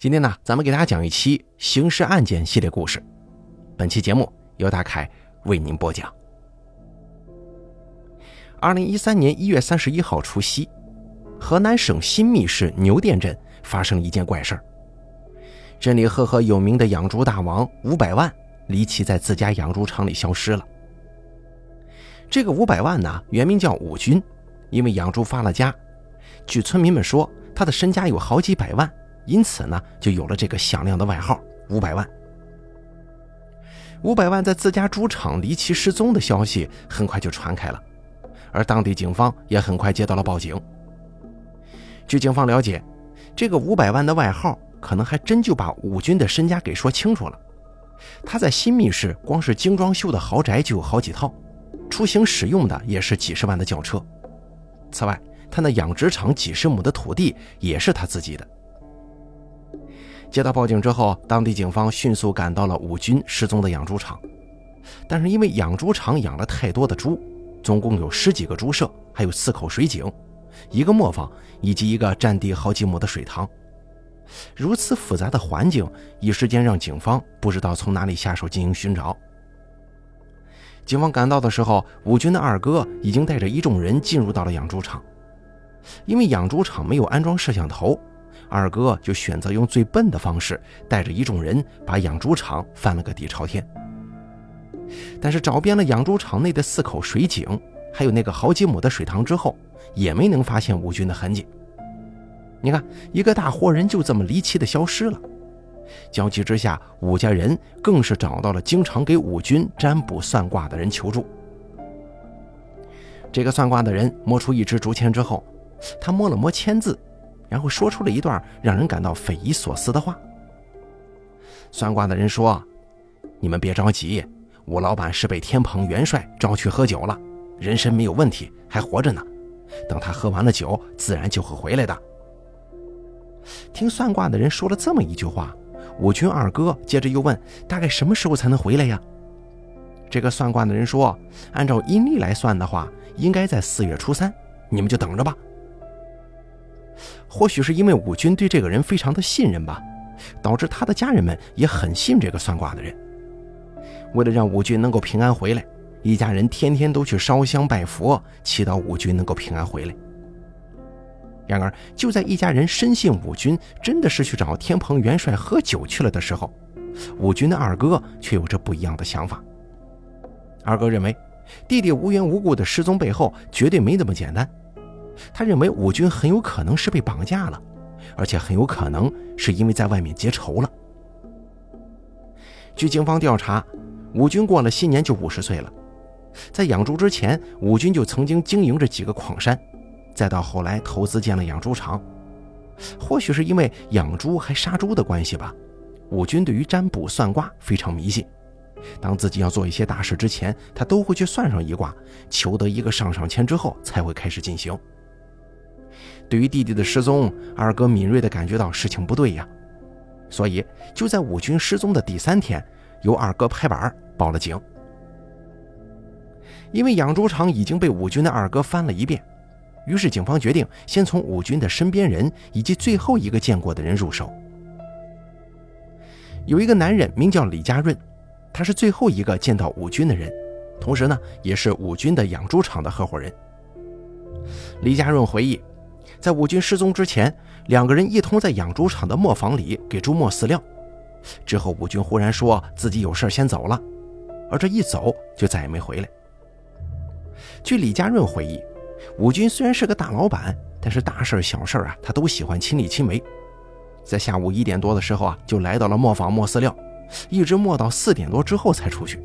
今天呢，咱们给大家讲一期刑事案件系列故事。本期节目由大凯为您播讲。二零一三年一月三十一号除夕，河南省新密市牛店镇发生一件怪事儿。镇里赫赫有名的养猪大王五百万离奇在自家养猪场里消失了。这个五百万呢，原名叫武军，因为养猪发了家，据村民们说，他的身家有好几百万。因此呢，就有了这个响亮的外号“五百万”。五百万在自家猪场离奇失踪的消息很快就传开了，而当地警方也很快接到了报警。据警方了解，这个五百万的外号可能还真就把武军的身家给说清楚了。他在新密市光是精装修的豪宅就有好几套，出行使用的也是几十万的轿车。此外，他那养殖场几十亩的土地也是他自己的。接到报警之后，当地警方迅速赶到了武军失踪的养猪场。但是因为养猪场养了太多的猪，总共有十几个猪舍，还有四口水井、一个磨坊以及一个占地好几亩的水塘。如此复杂的环境，一时间让警方不知道从哪里下手进行寻找。警方赶到的时候，武军的二哥已经带着一众人进入到了养猪场。因为养猪场没有安装摄像头。二哥就选择用最笨的方式，带着一众人把养猪场翻了个底朝天。但是找遍了养猪场内的四口水井，还有那个好几亩的水塘之后，也没能发现武军的痕迹。你看，一个大活人就这么离奇的消失了。焦急之下，武家人更是找到了经常给武军占卜算卦的人求助。这个算卦的人摸出一支竹签之后，他摸了摸签字。然后说出了一段让人感到匪夷所思的话。算卦的人说：“你们别着急，吴老板是被天蓬元帅招去喝酒了，人身没有问题，还活着呢。等他喝完了酒，自然就会回来的。”听算卦的人说了这么一句话，武军二哥接着又问：“大概什么时候才能回来呀？”这个算卦的人说：“按照阴历来算的话，应该在四月初三，你们就等着吧。”或许是因为武军对这个人非常的信任吧，导致他的家人们也很信这个算卦的人。为了让武军能够平安回来，一家人天天都去烧香拜佛，祈祷武军能够平安回来。然而，就在一家人深信武军真的是去找天蓬元帅喝酒去了的时候，武军的二哥却有着不一样的想法。二哥认为，弟弟无缘无故的失踪背后绝对没那么简单。他认为武军很有可能是被绑架了，而且很有可能是因为在外面结仇了。据警方调查，武军过了新年就五十岁了。在养猪之前，武军就曾经经营着几个矿山，再到后来投资建了养猪场。或许是因为养猪还杀猪的关系吧，武军对于占卜算卦非常迷信。当自己要做一些大事之前，他都会去算上一卦，求得一个上上签之后才会开始进行。对于弟弟的失踪，二哥敏锐地感觉到事情不对呀，所以就在武军失踪的第三天，由二哥拍板报了警。因为养猪场已经被武军的二哥翻了一遍，于是警方决定先从武军的身边人以及最后一个见过的人入手。有一个男人名叫李家润，他是最后一个见到武军的人，同时呢，也是武军的养猪场的合伙人。李家润回忆。在武军失踪之前，两个人一同在养猪场的磨坊里给猪磨饲料。之后，武军忽然说自己有事先走了，而这一走就再也没回来。据李家润回忆，武军虽然是个大老板，但是大事小事啊，他都喜欢亲力亲为。在下午一点多的时候啊，就来到了磨坊磨饲料，一直磨到四点多之后才出去。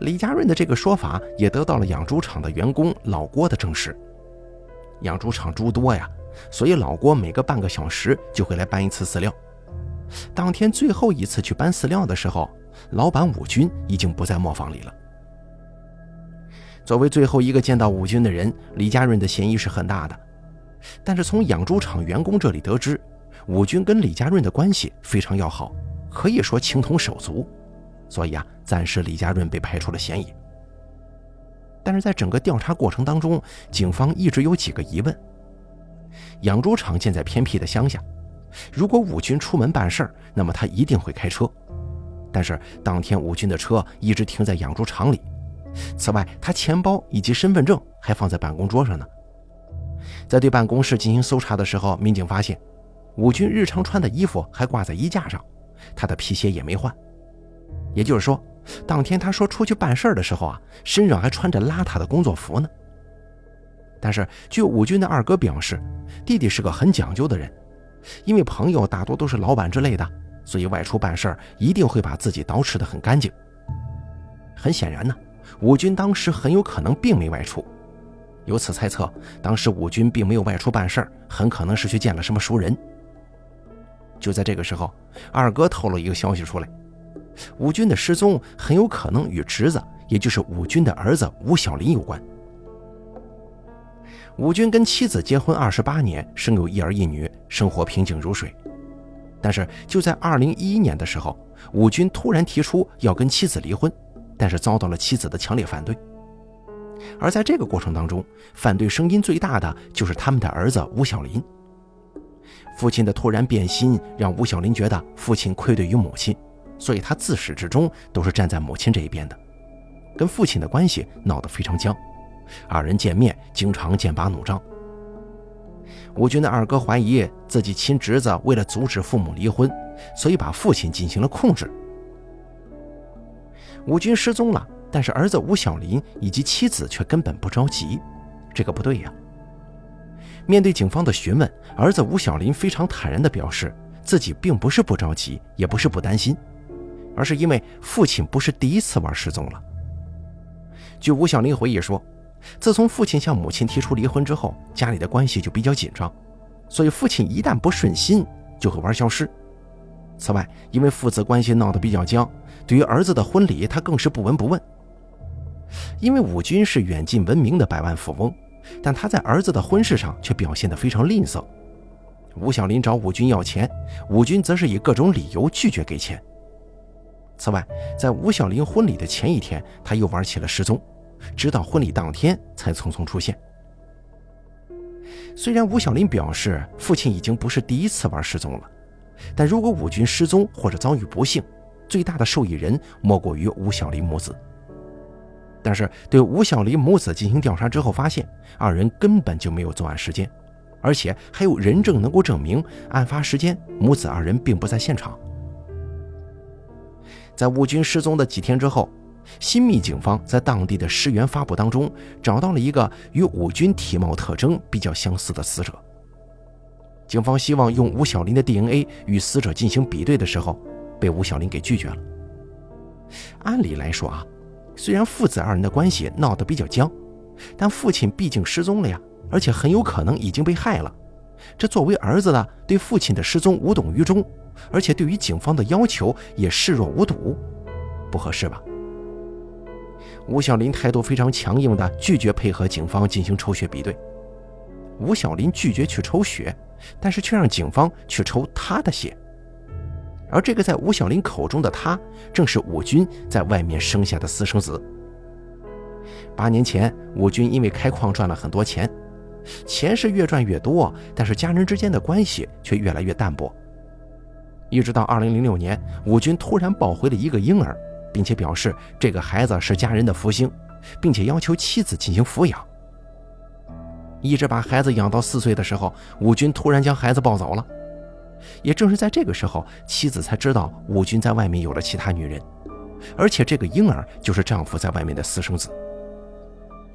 李家润的这个说法也得到了养猪场的员工老郭的证实。养猪场猪多呀，所以老郭每隔半个小时就会来搬一次饲料。当天最后一次去搬饲料的时候，老板武军已经不在磨坊里了。作为最后一个见到武军的人，李家润的嫌疑是很大的。但是从养猪场员工这里得知，武军跟李家润的关系非常要好，可以说情同手足，所以啊，暂时李家润被排除了嫌疑。但是在整个调查过程当中，警方一直有几个疑问。养猪场建在偏僻的乡下，如果武军出门办事儿，那么他一定会开车。但是当天武军的车一直停在养猪场里。此外，他钱包以及身份证还放在办公桌上呢。在对办公室进行搜查的时候，民警发现，武军日常穿的衣服还挂在衣架上，他的皮鞋也没换。也就是说，当天他说出去办事的时候啊，身上还穿着邋遢的工作服呢。但是，据武军的二哥表示，弟弟是个很讲究的人，因为朋友大多都是老板之类的，所以外出办事一定会把自己捯饬得很干净。很显然呢。武军当时很有可能并没外出，由此猜测，当时武军并没有外出办事儿，很可能是去见了什么熟人。就在这个时候，二哥透露一个消息出来：武军的失踪很有可能与侄子，也就是武军的儿子吴小林有关。武军跟妻子结婚二十八年，生有一儿一女，生活平静如水。但是就在二零一一年的时候，武军突然提出要跟妻子离婚。但是遭到了妻子的强烈反对，而在这个过程当中，反对声音最大的就是他们的儿子吴小林。父亲的突然变心让吴小林觉得父亲愧对于母亲，所以他自始至终都是站在母亲这一边的，跟父亲的关系闹得非常僵，二人见面经常剑拔弩张。吴军的二哥怀疑自己亲侄子为了阻止父母离婚，所以把父亲进行了控制。吴军失踪了，但是儿子吴小林以及妻子却根本不着急，这个不对呀。面对警方的询问，儿子吴小林非常坦然地表示，自己并不是不着急，也不是不担心，而是因为父亲不是第一次玩失踪了。据吴小林回忆说，自从父亲向母亲提出离婚之后，家里的关系就比较紧张，所以父亲一旦不顺心，就会玩消失。此外，因为父子关系闹得比较僵，对于儿子的婚礼，他更是不闻不问。因为武军是远近闻名的百万富翁，但他在儿子的婚事上却表现得非常吝啬。吴小林找武军要钱，武军则是以各种理由拒绝给钱。此外，在吴小林婚礼的前一天，他又玩起了失踪，直到婚礼当天才匆匆出现。虽然吴小林表示父亲已经不是第一次玩失踪了。但如果武军失踪或者遭遇不幸，最大的受益人莫过于吴小林母子。但是对吴小林母子进行调查之后，发现二人根本就没有作案时间，而且还有人证能够证明案发时间母子二人并不在现场。在吴军失踪的几天之后，新密警方在当地的尸源发布当中找到了一个与武军体貌特征比较相似的死者。警方希望用吴小林的 DNA 与死者进行比对的时候，被吴小林给拒绝了。按理来说啊，虽然父子二人的关系闹得比较僵，但父亲毕竟失踪了呀，而且很有可能已经被害了。这作为儿子的，对父亲的失踪无动于衷，而且对于警方的要求也视若无睹，不合适吧？吴小林态度非常强硬的拒绝配合警方进行抽血比对。吴小林拒绝去抽血。但是却让警方去抽他的血，而这个在吴小林口中的他，正是武军在外面生下的私生子。八年前，武军因为开矿赚了很多钱，钱是越赚越多，但是家人之间的关系却越来越淡薄。一直到二零零六年，武军突然抱回了一个婴儿，并且表示这个孩子是家人的福星，并且要求妻子进行抚养。一直把孩子养到四岁的时候，武军突然将孩子抱走了。也正是在这个时候，妻子才知道武军在外面有了其他女人，而且这个婴儿就是丈夫在外面的私生子。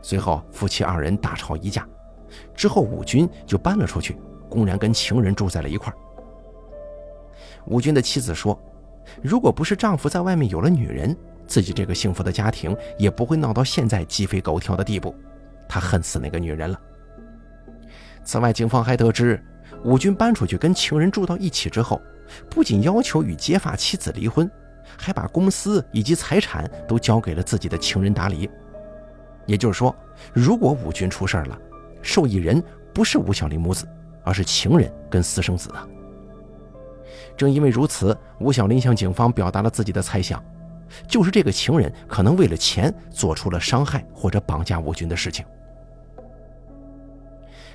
随后，夫妻二人大吵一架，之后武军就搬了出去，公然跟情人住在了一块儿。武军的妻子说：“如果不是丈夫在外面有了女人，自己这个幸福的家庭也不会闹到现在鸡飞狗跳的地步。他恨死那个女人了。”此外，警方还得知，武军搬出去跟情人住到一起之后，不仅要求与结发妻子离婚，还把公司以及财产都交给了自己的情人打理。也就是说，如果武军出事了，受益人不是吴小林母子，而是情人跟私生子啊。正因为如此，吴小林向警方表达了自己的猜想，就是这个情人可能为了钱做出了伤害或者绑架武军的事情。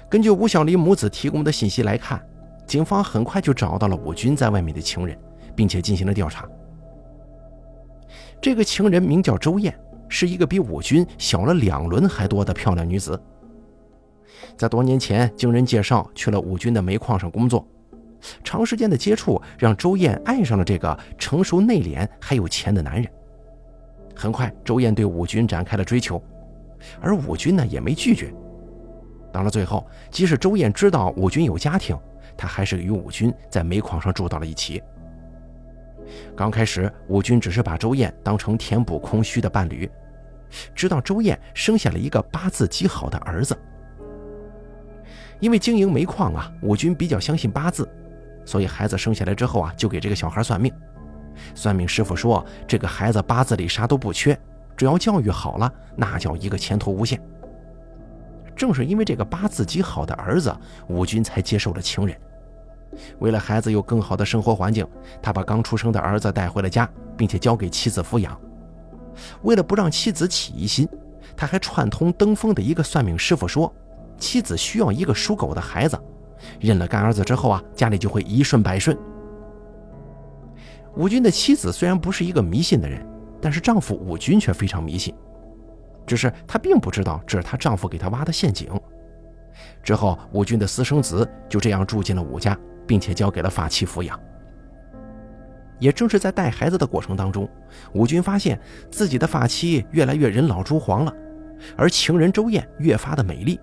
根据吴小林母子提供的信息来看，警方很快就找到了武军在外面的情人，并且进行了调查。这个情人名叫周燕，是一个比武军小了两轮还多的漂亮女子。在多年前，经人介绍去了武军的煤矿上工作，长时间的接触让周燕爱上了这个成熟内敛还有钱的男人。很快，周燕对武军展开了追求，而武军呢也没拒绝。到了最后，即使周燕知道武军有家庭，他还是与武军在煤矿上住到了一起。刚开始，武军只是把周燕当成填补空虚的伴侣，直到周燕生下了一个八字极好的儿子。因为经营煤矿啊，武军比较相信八字，所以孩子生下来之后啊，就给这个小孩算命。算命师傅说，这个孩子八字里啥都不缺，只要教育好了，那叫一个前途无限。正是因为这个八字极好的儿子，武军才接受了情人。为了孩子有更好的生活环境，他把刚出生的儿子带回了家，并且交给妻子抚养。为了不让妻子起疑心，他还串通登封的一个算命师傅说，妻子需要一个属狗的孩子，认了干儿子之后啊，家里就会一顺百顺。武军的妻子虽然不是一个迷信的人，但是丈夫武军却非常迷信。只是她并不知道这是她丈夫给她挖的陷阱。之后，武军的私生子就这样住进了武家，并且交给了发妻抚养。也正是在带孩子的过程当中，武军发现自己的发妻越来越人老珠黄了，而情人周燕越发的美丽，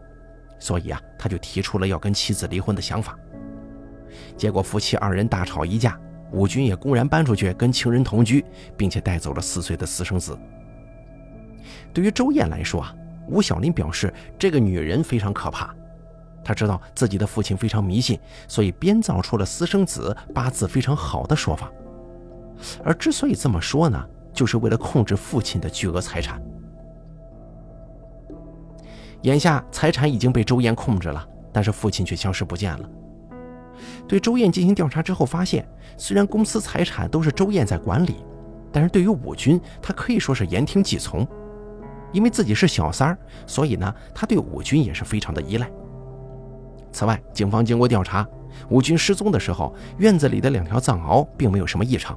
所以啊，他就提出了要跟妻子离婚的想法。结果夫妻二人大吵一架，武军也公然搬出去跟情人同居，并且带走了四岁的私生子。对于周燕来说啊，吴小林表示这个女人非常可怕。他知道自己的父亲非常迷信，所以编造出了私生子八字非常好的说法。而之所以这么说呢，就是为了控制父亲的巨额财产。眼下财产已经被周燕控制了，但是父亲却消失不见了。对周燕进行调查之后，发现虽然公司财产都是周燕在管理，但是对于武军，他可以说是言听计从。因为自己是小三儿，所以呢，他对武军也是非常的依赖。此外，警方经过调查，武军失踪的时候，院子里的两条藏獒并没有什么异常，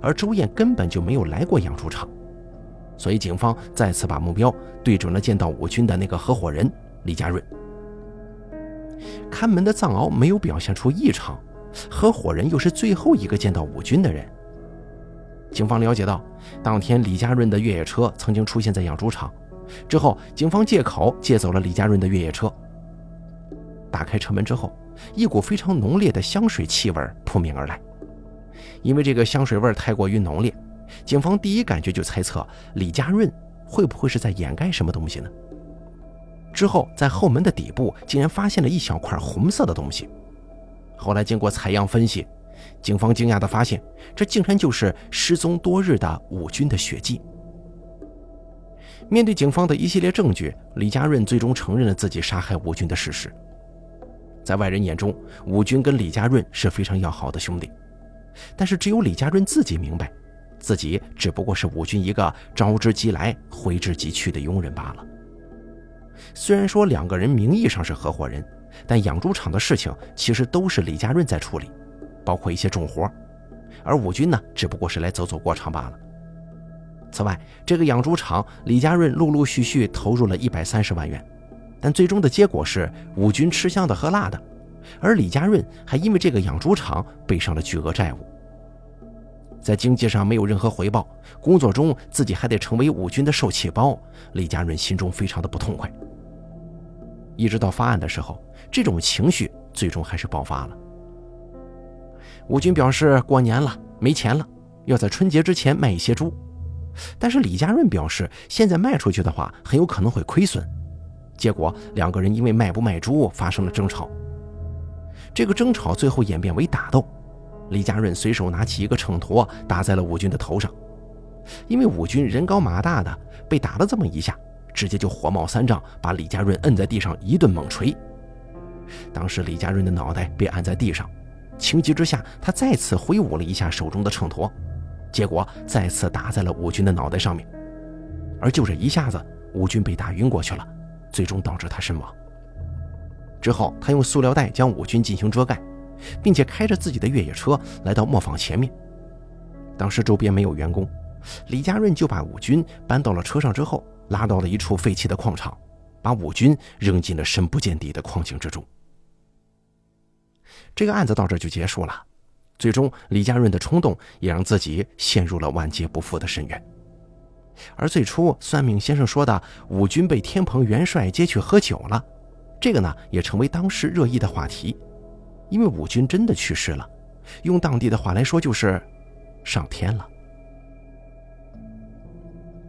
而周燕根本就没有来过养猪场，所以警方再次把目标对准了见到武军的那个合伙人李家润。看门的藏獒没有表现出异常，合伙人又是最后一个见到武军的人。警方了解到，当天李家润的越野车曾经出现在养猪场，之后警方借口借走了李家润的越野车。打开车门之后，一股非常浓烈的香水气味扑面而来。因为这个香水味太过于浓烈，警方第一感觉就猜测李家润会不会是在掩盖什么东西呢？之后在后门的底部竟然发现了一小块红色的东西。后来经过采样分析。警方惊讶地发现，这竟然就是失踪多日的武军的血迹。面对警方的一系列证据，李家润最终承认了自己杀害武军的事实。在外人眼中，武军跟李家润是非常要好的兄弟，但是只有李家润自己明白，自己只不过是武军一个招之即来、挥之即去的佣人罢了。虽然说两个人名义上是合伙人，但养猪场的事情其实都是李家润在处理。包括一些重活，而武军呢，只不过是来走走过场罢了。此外，这个养猪场，李家润陆陆续续投入了一百三十万元，但最终的结果是武军吃香的喝辣的，而李家润还因为这个养猪场背上了巨额债务。在经济上没有任何回报，工作中自己还得成为武军的受气包，李家润心中非常的不痛快。一直到发案的时候，这种情绪最终还是爆发了。吴军表示过年了没钱了，要在春节之前卖一些猪。但是李家润表示，现在卖出去的话很有可能会亏损。结果两个人因为卖不卖猪发生了争吵。这个争吵最后演变为打斗，李家润随手拿起一个秤砣打在了武军的头上。因为武军人高马大的，被打了这么一下，直接就火冒三丈，把李家润摁在地上一顿猛锤。当时李家润的脑袋被按在地上。情急之下，他再次挥舞了一下手中的秤砣，结果再次打在了武军的脑袋上面。而就这一下子，武军被打晕过去了，最终导致他身亡。之后，他用塑料袋将武军进行遮盖，并且开着自己的越野车来到磨坊前面。当时周边没有员工，李家润就把武军搬到了车上之后，拉到了一处废弃的矿场，把武军扔进了深不见底的矿井之中。这个案子到这就结束了。最终，李家润的冲动也让自己陷入了万劫不复的深渊。而最初算命先生说的武军被天蓬元帅接去喝酒了，这个呢也成为当时热议的话题，因为武军真的去世了，用当地的话来说就是上天了。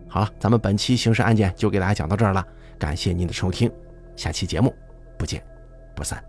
好了，咱们本期刑事案件就给大家讲到这儿了，感谢您的收听，下期节目不见不散。